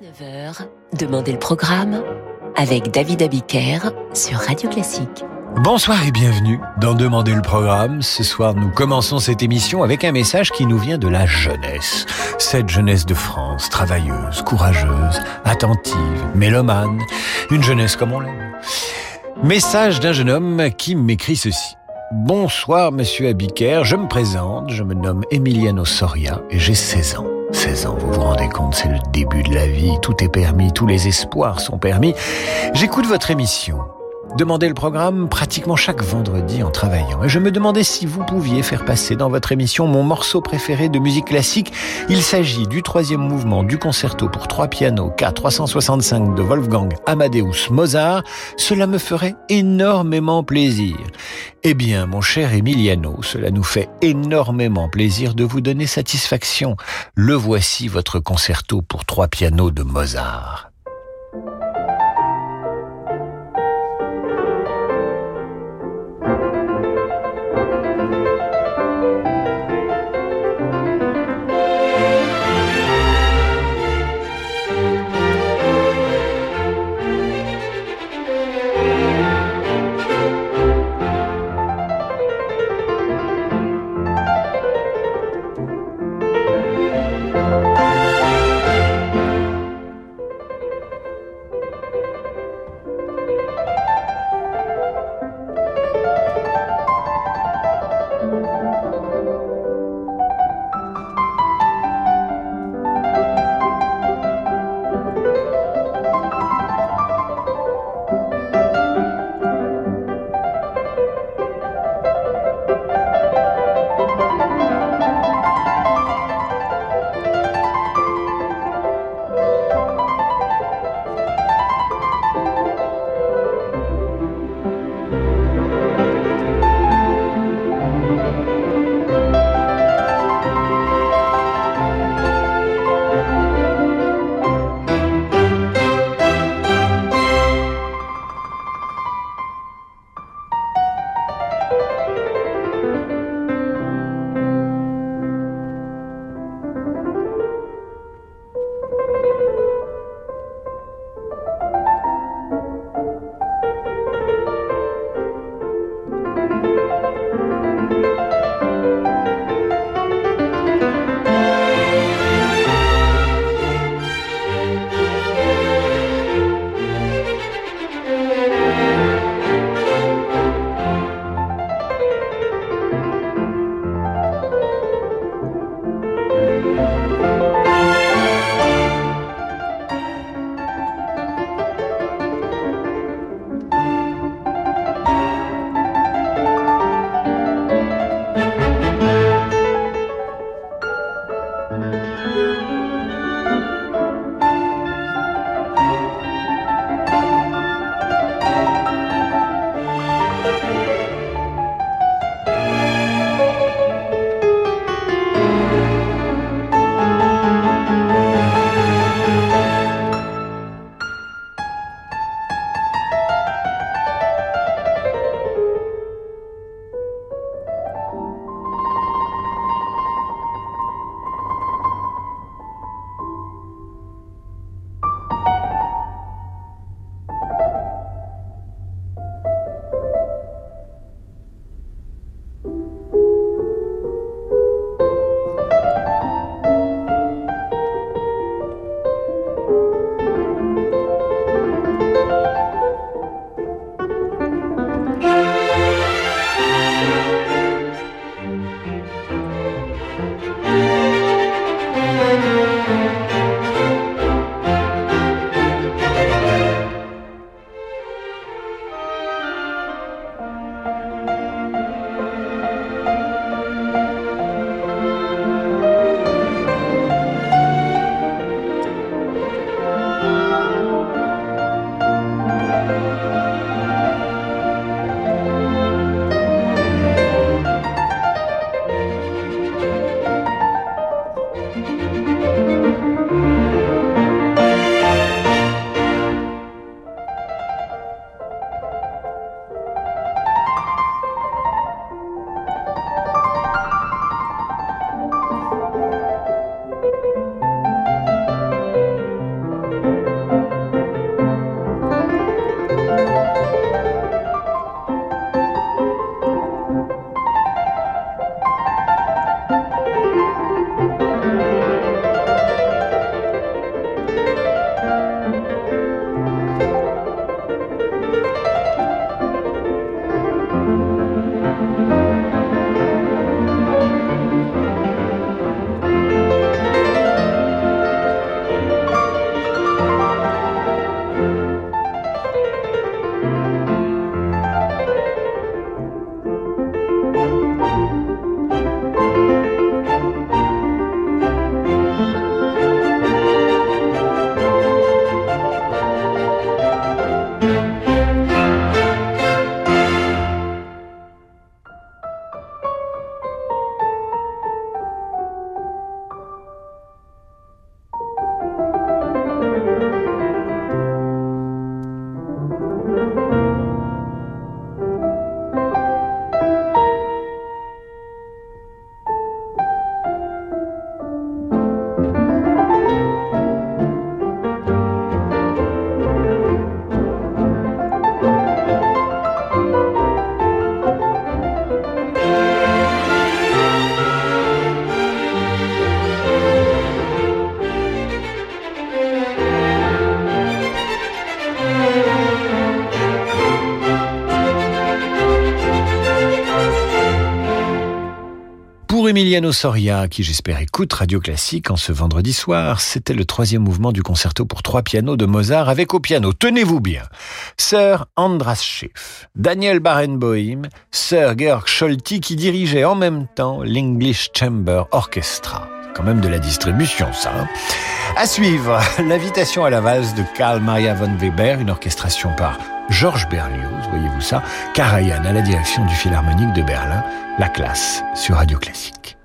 19h, Demandez le programme avec David Abiker sur Radio Classique. Bonsoir et bienvenue dans Demandez le programme. Ce soir, nous commençons cette émission avec un message qui nous vient de la jeunesse. Cette jeunesse de France, travailleuse, courageuse, attentive, mélomane. Une jeunesse comme on l'aime. Message d'un jeune homme qui m'écrit ceci. Bonsoir, monsieur Abiker. Je me présente. Je me nomme Emiliano Soria et j'ai 16 ans. 16 ans, vous vous rendez compte, c'est le début de la vie, tout est permis, tous les espoirs sont permis. J'écoute votre émission. Demandez le programme pratiquement chaque vendredi en travaillant. Et je me demandais si vous pouviez faire passer dans votre émission mon morceau préféré de musique classique. Il s'agit du troisième mouvement du concerto pour trois pianos K365 de Wolfgang Amadeus Mozart. Cela me ferait énormément plaisir. Eh bien, mon cher Emiliano, cela nous fait énormément plaisir de vous donner satisfaction. Le voici votre concerto pour trois pianos de Mozart. Emiliano Soria, qui j'espère écoute Radio Classique en ce vendredi soir. C'était le troisième mouvement du concerto pour trois pianos de Mozart avec au piano, tenez-vous bien, Sir Andras Schiff, Daniel Barenboim, Sir Georg Scholti qui dirigeait en même temps l'English Chamber Orchestra. Quand même de la distribution, ça. Hein. à suivre, l'invitation à la valse de Karl Maria von Weber, une orchestration par Georges Berlioz, voyez-vous ça, Karajan à la direction du Philharmonique de Berlin, la classe sur Radio Classique.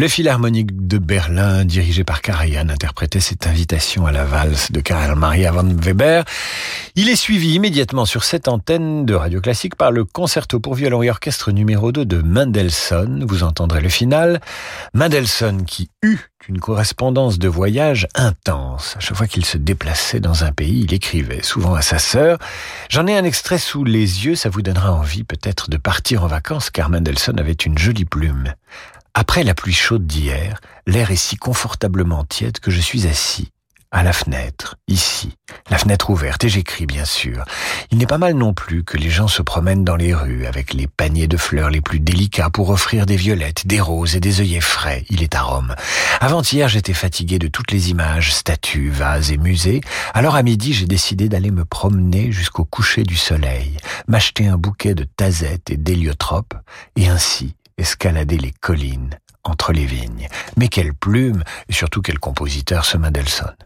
Le Philharmonique de Berlin, dirigé par Karajan, interprétait cette invitation à la valse de Karl Maria von Weber. Il est suivi immédiatement sur cette antenne de Radio Classique par le concerto pour violon et orchestre numéro 2 de Mendelssohn. Vous entendrez le final. Mendelssohn qui eut une correspondance de voyage intense. À chaque fois qu'il se déplaçait dans un pays, il écrivait, souvent à sa sœur. J'en ai un extrait sous les yeux, ça vous donnera envie peut-être de partir en vacances car Mendelssohn avait une jolie plume. Après la pluie chaude d'hier, l'air est si confortablement tiède que je suis assis à la fenêtre, ici, la fenêtre ouverte, et j'écris bien sûr. Il n'est pas mal non plus que les gens se promènent dans les rues avec les paniers de fleurs les plus délicats pour offrir des violettes, des roses et des œillets frais. Il est à Rome. Avant-hier, j'étais fatigué de toutes les images, statues, vases et musées. Alors à midi, j'ai décidé d'aller me promener jusqu'au coucher du soleil, m'acheter un bouquet de tazettes et d'héliotropes, et ainsi escalader les collines entre les vignes. Mais quelle plume et surtout quel compositeur ce Mendelssohn.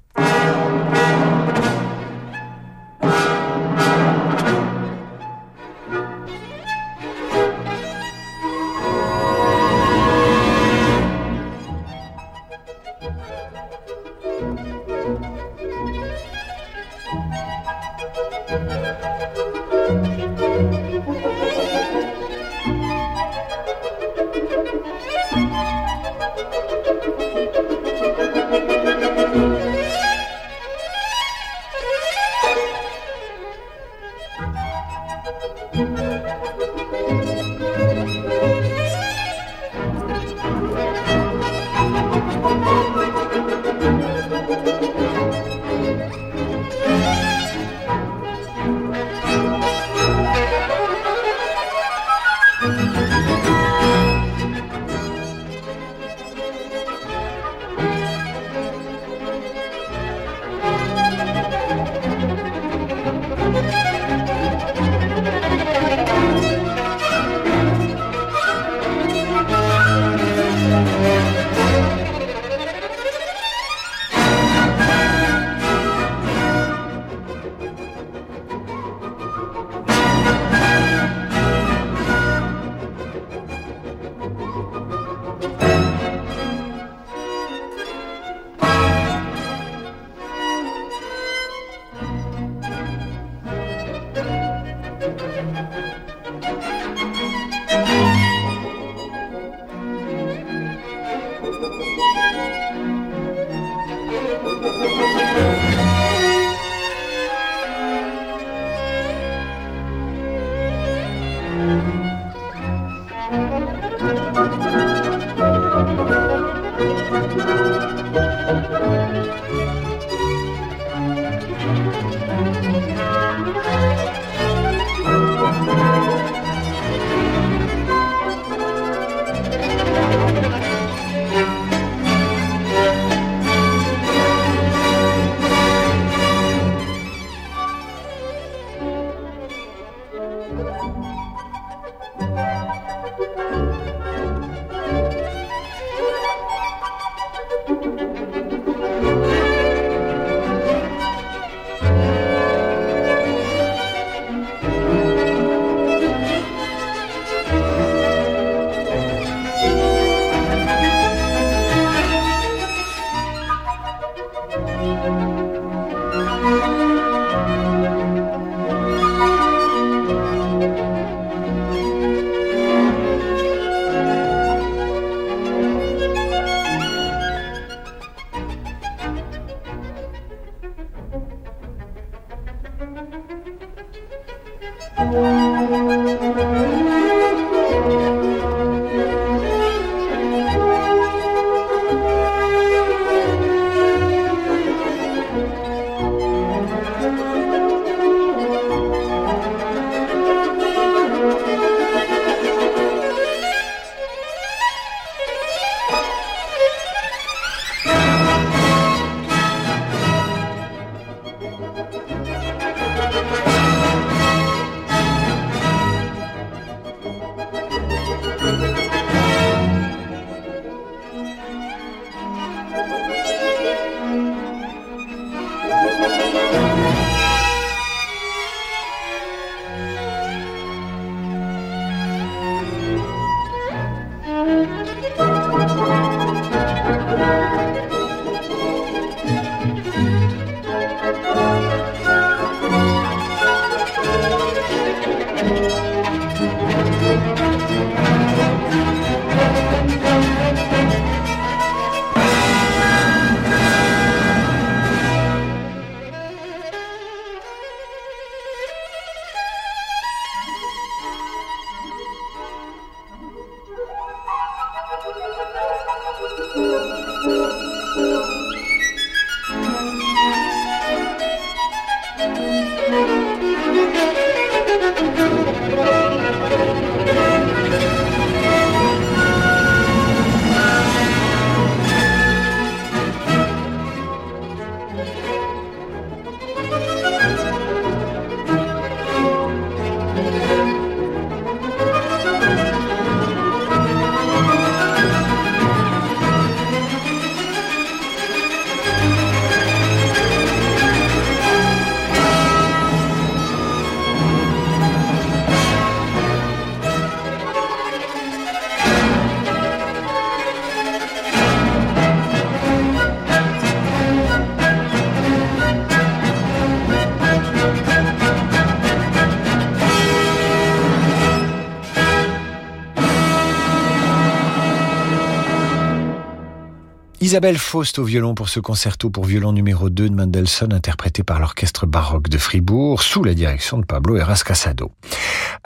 Isabelle Faust au violon pour ce concerto pour violon numéro 2 de Mendelssohn interprété par l'orchestre baroque de Fribourg sous la direction de Pablo Heras Casado.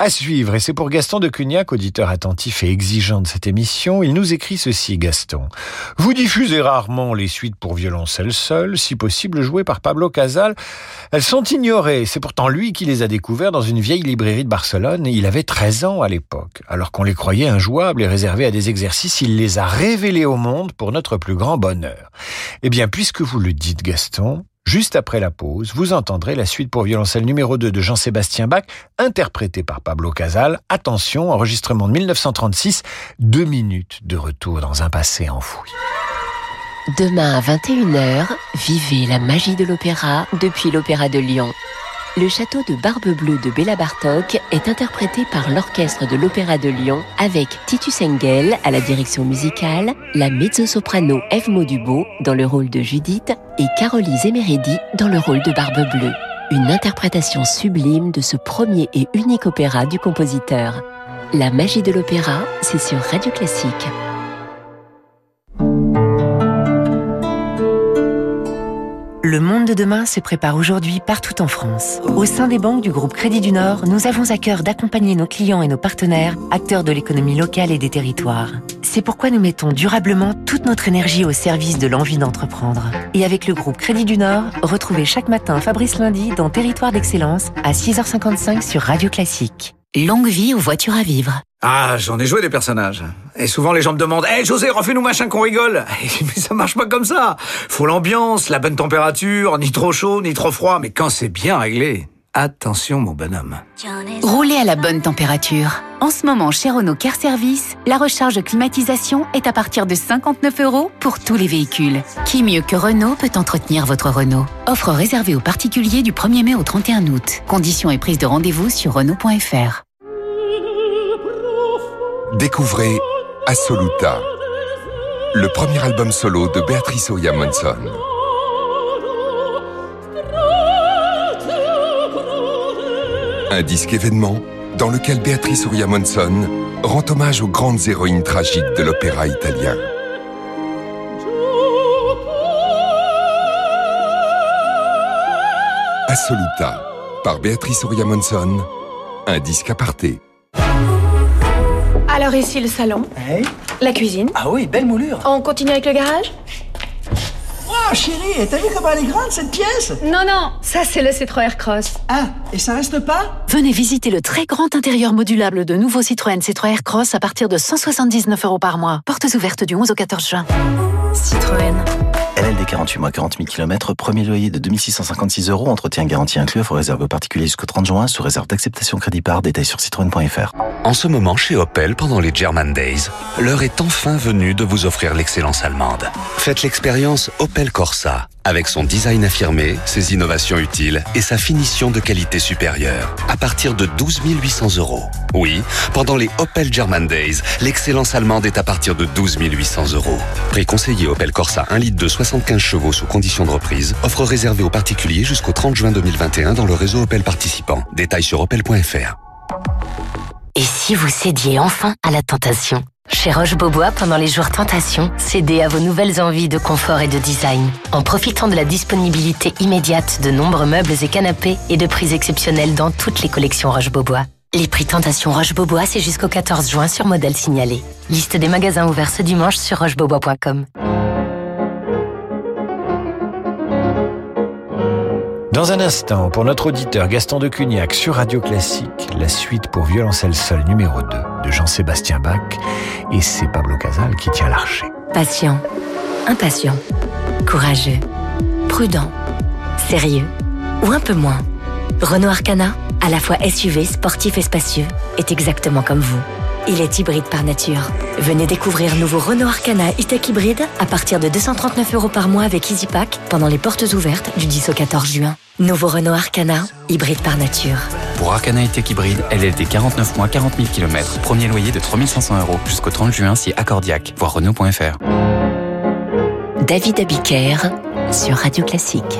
À suivre, et c'est pour Gaston de Cugnac, auditeur attentif et exigeant de cette émission, il nous écrit ceci, Gaston. Vous diffusez rarement les suites pour violoncelle seul, si possible jouées par Pablo Casal. Elles sont ignorées, c'est pourtant lui qui les a découvertes dans une vieille librairie de Barcelone il avait 13 ans à l'époque. Alors qu'on les croyait injouables et réservés à des exercices, il les a révélés au monde pour notre plus grand bonheur. Eh bien, puisque vous le dites, Gaston, Juste après la pause, vous entendrez la suite pour violoncelle numéro 2 de Jean-Sébastien Bach, interprétée par Pablo Casal. Attention, enregistrement de 1936, deux minutes de retour dans un passé enfoui. Demain à 21h, vivez la magie de l'opéra depuis l'Opéra de Lyon le château de Barbe Bleue de Béla Bartok est interprété par l'orchestre de l'Opéra de Lyon avec Titus Engel à la direction musicale, la mezzo-soprano Eve Maudubo dans le rôle de Judith et Carolise Emeredi dans le rôle de Barbe Bleue. Une interprétation sublime de ce premier et unique opéra du compositeur. La magie de l'opéra, c'est sur Radio Classique. Le monde de demain se prépare aujourd'hui partout en France. Au sein des banques du groupe Crédit du Nord, nous avons à cœur d'accompagner nos clients et nos partenaires, acteurs de l'économie locale et des territoires. C'est pourquoi nous mettons durablement toute notre énergie au service de l'envie d'entreprendre. Et avec le groupe Crédit du Nord, retrouvez chaque matin Fabrice Lundi dans Territoire d'Excellence à 6h55 sur Radio Classique. Longue vie aux voitures à vivre. Ah, j'en ai joué des personnages. Et souvent les gens me demandent Hé José, refais-nous machin qu'on rigole Mais ça marche pas comme ça Faut l'ambiance, la bonne température, ni trop chaud, ni trop froid, mais quand c'est bien réglé, attention mon bonhomme. Roulez à la bonne température. En ce moment, chez Renault Care Service, la recharge climatisation est à partir de 59 euros pour tous les véhicules. Qui mieux que Renault peut entretenir votre Renault? Offre réservée aux particuliers du 1er mai au 31 août. Conditions et prise de rendez-vous sur Renault.fr. Découvrez Assoluta, le premier album solo de Béatrice Oya Monson. Un disque événement dans lequel Béatrice Oya Monson rend hommage aux grandes héroïnes tragiques de l'opéra italien. Assoluta, par Béatrice Oria Monson, un disque aparté. Alors ici le salon, la cuisine. Ah oui, belle moulure. On continue avec le garage? Oh chérie, t'as vu comment elle est grande cette pièce? Non, non, ça c'est le Citroën Cross. Ah, et ça reste pas? Venez visiter le très grand intérieur modulable de nouveau Citroën Citroën Cross à partir de 179 euros par mois. Portes ouvertes du 11 au 14 juin. Citroën. LLD 48 mois 40 000 km, premier loyer de 2656 euros, entretien garanti inclus, offre réserve aux particuliers jusqu'au 30 juin, sous réserve d'acceptation crédit par, détail sur citroën.fr. En ce moment, chez Opel, pendant les German Days, l'heure est enfin venue de vous offrir l'excellence allemande. Faites l'expérience Opel Corsa, avec son design affirmé, ses innovations utiles et sa finition de qualité supérieure, à partir de 12 800 euros. Oui, pendant les Opel German Days, l'excellence allemande est à partir de 12 800 euros. Prix conseillé Opel Corsa 1 litre de 75 chevaux sous condition de reprise. Offre réservée aux particuliers jusqu'au 30 juin 2021 dans le réseau Opel participant. Détails sur opel.fr. Et si vous cédiez enfin à la tentation? Chez Roche-Beaubois, pendant les jours Tentation, cédez à vos nouvelles envies de confort et de design. En profitant de la disponibilité immédiate de nombreux meubles et canapés et de prix exceptionnels dans toutes les collections Roche-Beaubois. Les prix Tentation Roche-Beaubois, c'est jusqu'au 14 juin sur modèle signalé. Liste des magasins ouverts ce dimanche sur rochebeaubois.com. Dans un instant, pour notre auditeur Gaston de Cugnac sur Radio Classique, la suite pour violoncelle seul numéro 2 de Jean-Sébastien Bach et c'est Pablo Casal qui tient l'archer. Patient, impatient, courageux, prudent, sérieux ou un peu moins. Renault Arcana, à la fois SUV, sportif et spacieux, est exactement comme vous. Il est hybride par nature. Venez découvrir nouveau Renault Arcana e-tech hybride à partir de 239 euros par mois avec EasyPack pendant les portes ouvertes du 10 au 14 juin. Nouveau Renault Arcana, hybride par nature. Pour Arcana e-tech hybride, LLD 49 mois, 40 000 km. Premier loyer de 3500 euros jusqu'au 30 juin si accordiaque. Voir Renault.fr. David Abiker sur Radio Classique.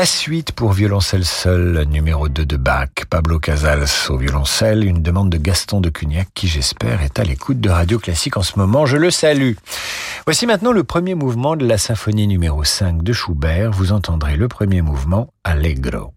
La suite pour violoncelle seul, numéro 2 de Bach, Pablo Casals au violoncelle, une demande de Gaston de Cugnac qui j'espère est à l'écoute de Radio Classique en ce moment, je le salue. Voici maintenant le premier mouvement de la symphonie numéro 5 de Schubert, vous entendrez le premier mouvement Allegro.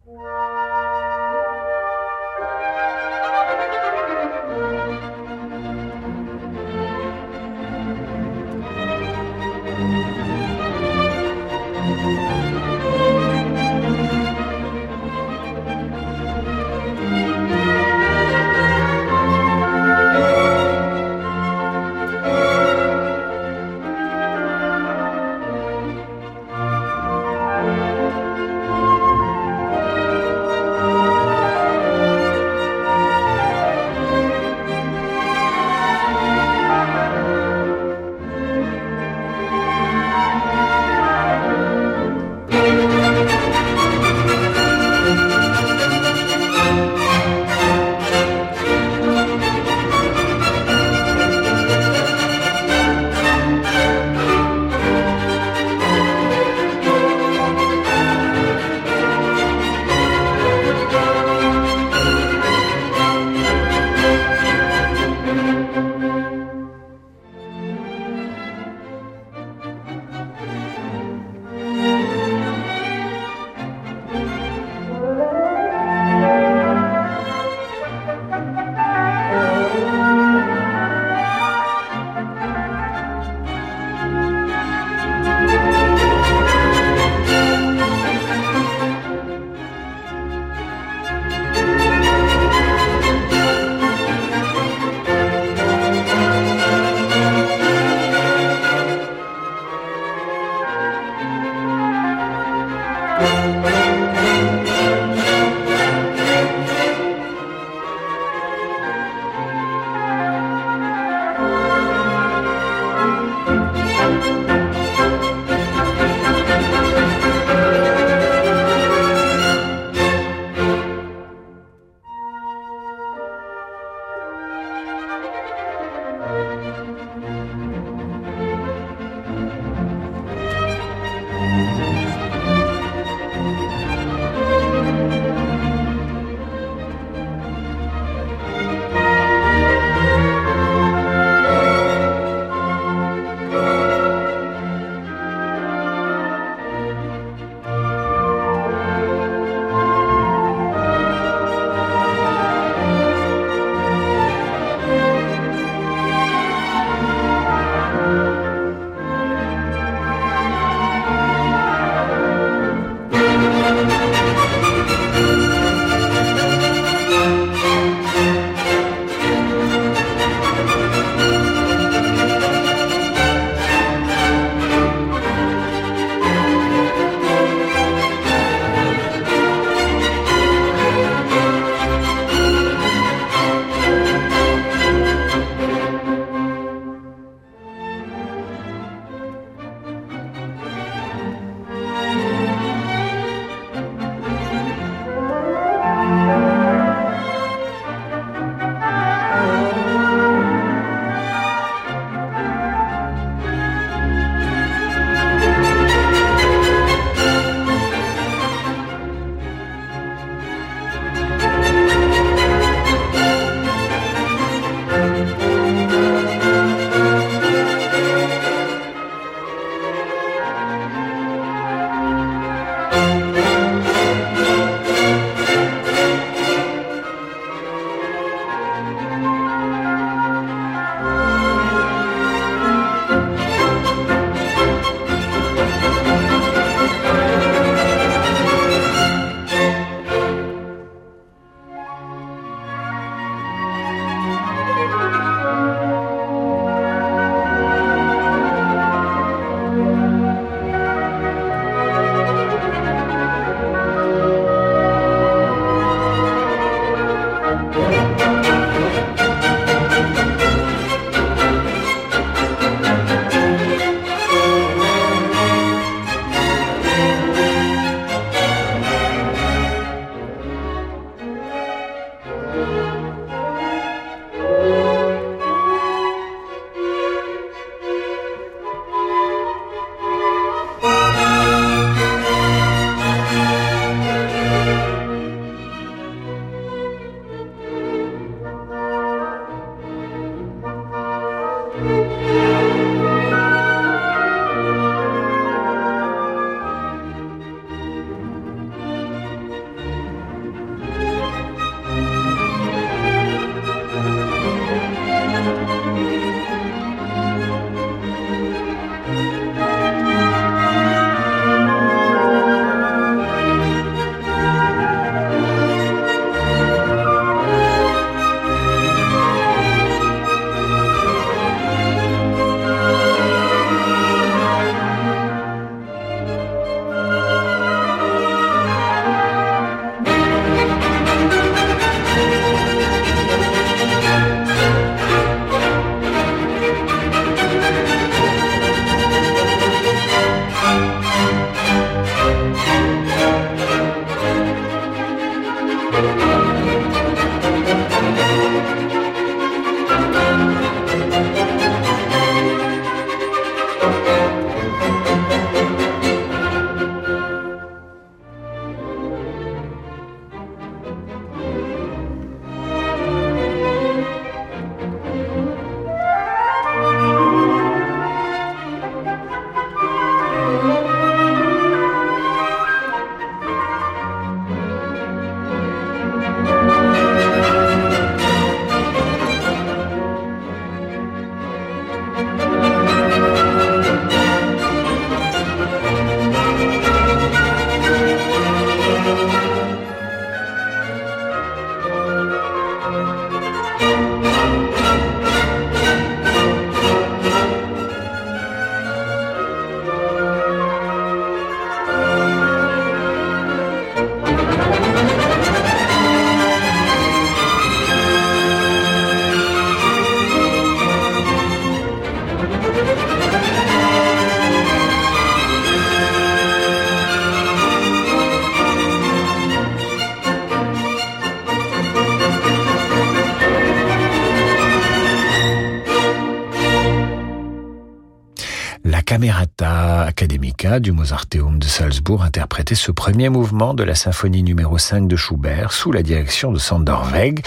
Du Mozarteum de Salzbourg interprétait ce premier mouvement de la symphonie numéro 5 de Schubert sous la direction de Sander Weg,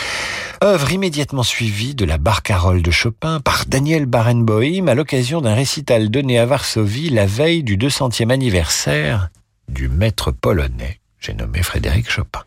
œuvre immédiatement suivie de la Barcarolle de Chopin par Daniel Barenboim à l'occasion d'un récital donné à Varsovie la veille du 200e anniversaire du maître polonais, j'ai nommé Frédéric Chopin.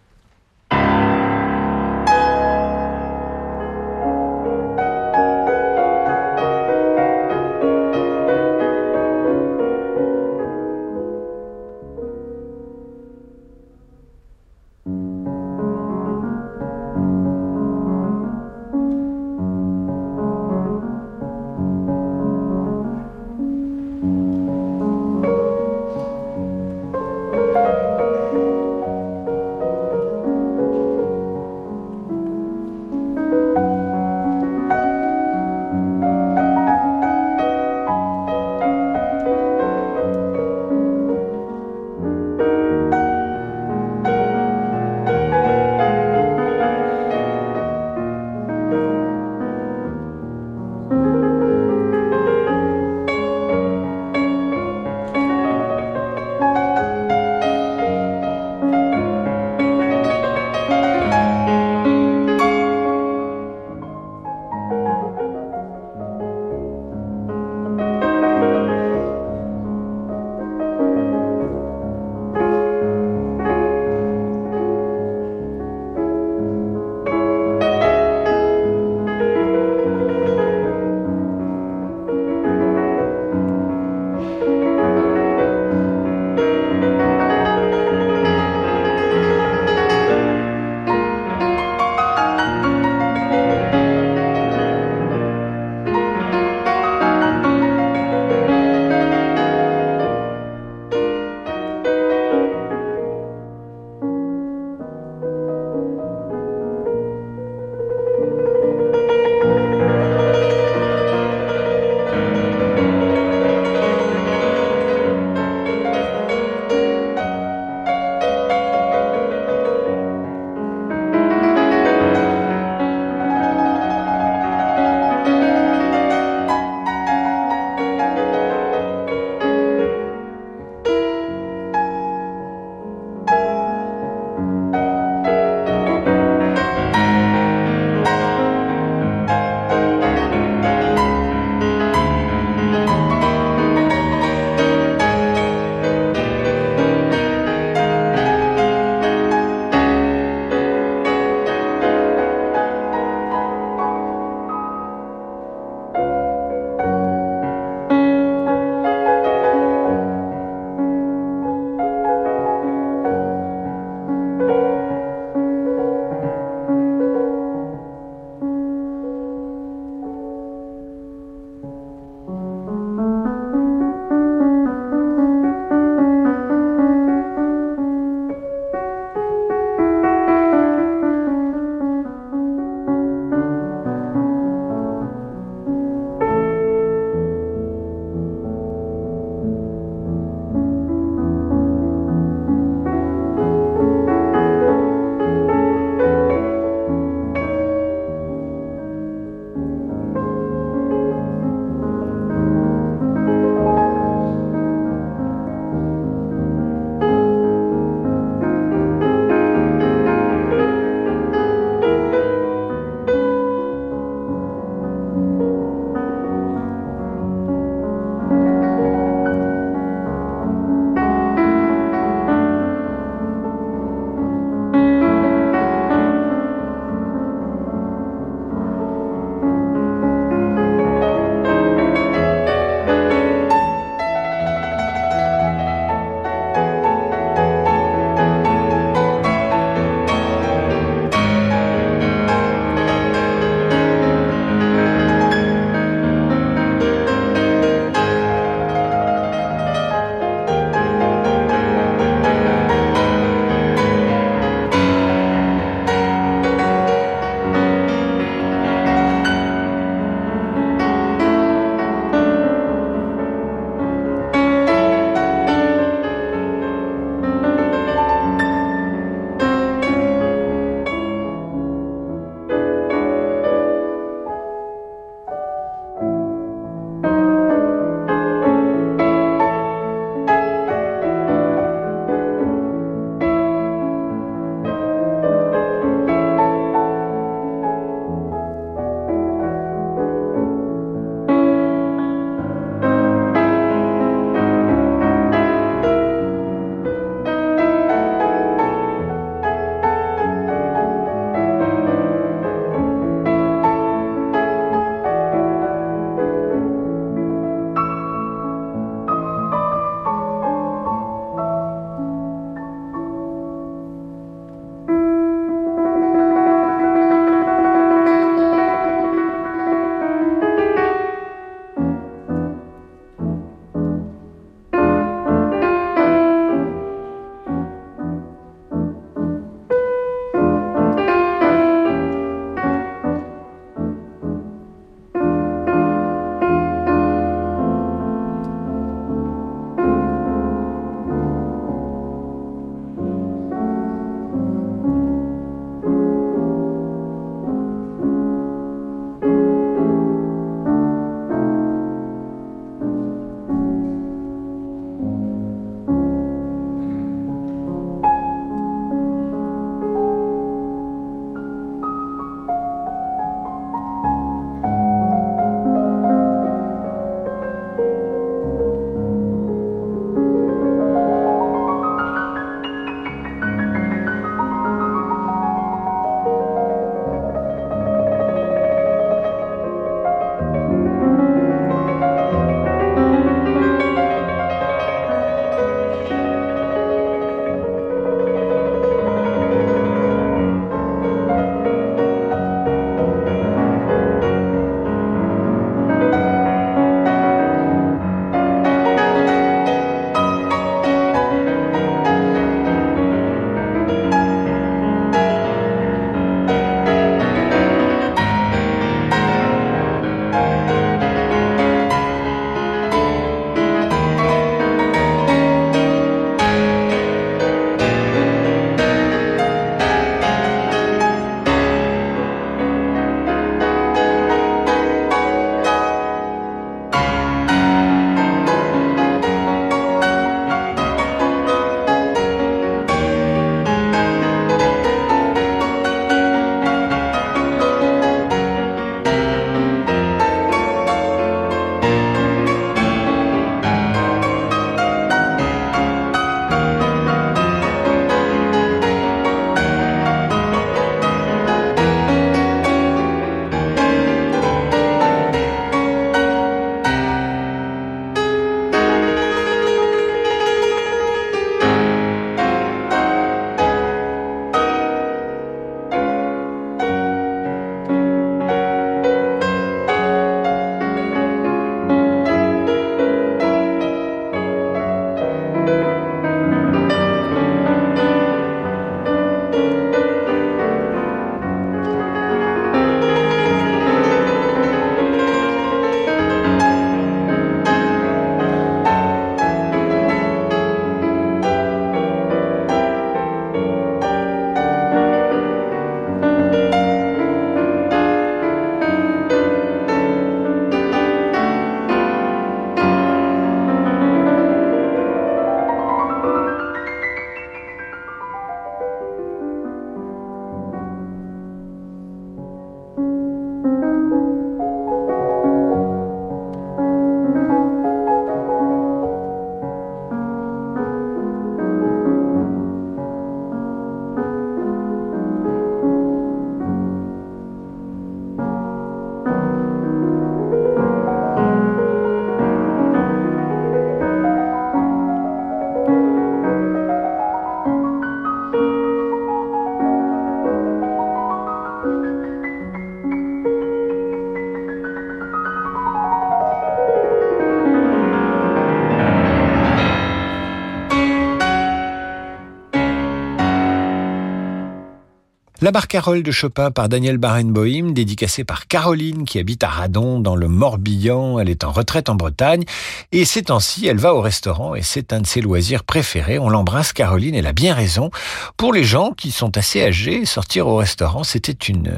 La barcarolle de Chopin par Daniel Barenboim, dédicacée par Caroline qui habite à Radon dans le Morbihan. Elle est en retraite en Bretagne et ces temps-ci, elle va au restaurant et c'est un de ses loisirs préférés. On l'embrasse Caroline, elle a bien raison. Pour les gens qui sont assez âgés, sortir au restaurant, c'était une,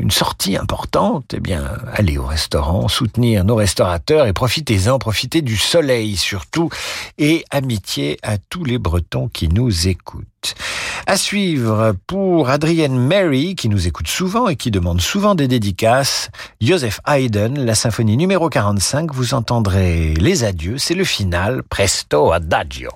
une sortie importante. Eh bien, aller au restaurant, soutenir nos restaurateurs et profitez-en, profitez du soleil surtout et amitié à tous les Bretons qui nous écoutent. À suivre pour Adrienne Mary, qui nous écoute souvent et qui demande souvent des dédicaces, Joseph Haydn, la symphonie numéro 45, vous entendrez les adieux, c'est le final, presto adagio.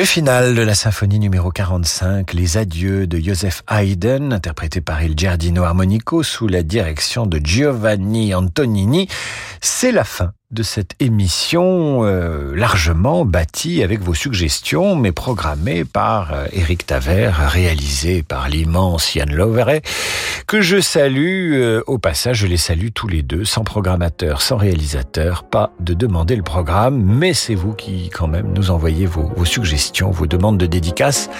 Le final de la symphonie numéro 45, Les adieux de Joseph Haydn, interprété par Il Giardino Armonico sous la direction de Giovanni Antonini, c'est la fin de cette émission euh, largement bâtie avec vos suggestions, mais programmée par euh, Éric Taver, réalisée par l'immense Yann Loveret, que je salue. Euh, au passage, je les salue tous les deux, sans programmateur, sans réalisateur, pas de demander le programme, mais c'est vous qui quand même nous envoyez vos, vos suggestions, vos demandes de dédicaces.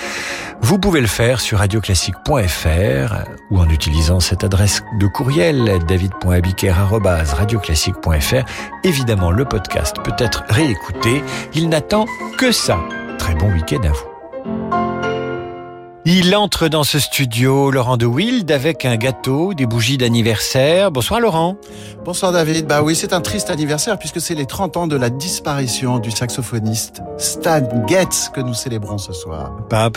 Vous pouvez le faire sur radioclassique.fr ou en utilisant cette adresse de courriel david.abiker.radioclassique.fr. Évidemment, le podcast peut être réécouté. Il n'attend que ça. Très bon week-end à vous. Il entre dans ce studio, Laurent de Wild, avec un gâteau, des bougies d'anniversaire. Bonsoir Laurent. Bonsoir David. Bah oui, c'est un triste anniversaire puisque c'est les 30 ans de la disparition du saxophoniste Stan Getz que nous célébrons ce soir. Ben,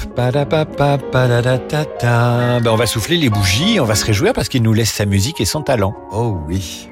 on va souffler les bougies, on va se réjouir parce qu'il nous laisse sa musique et son talent. Oh oui.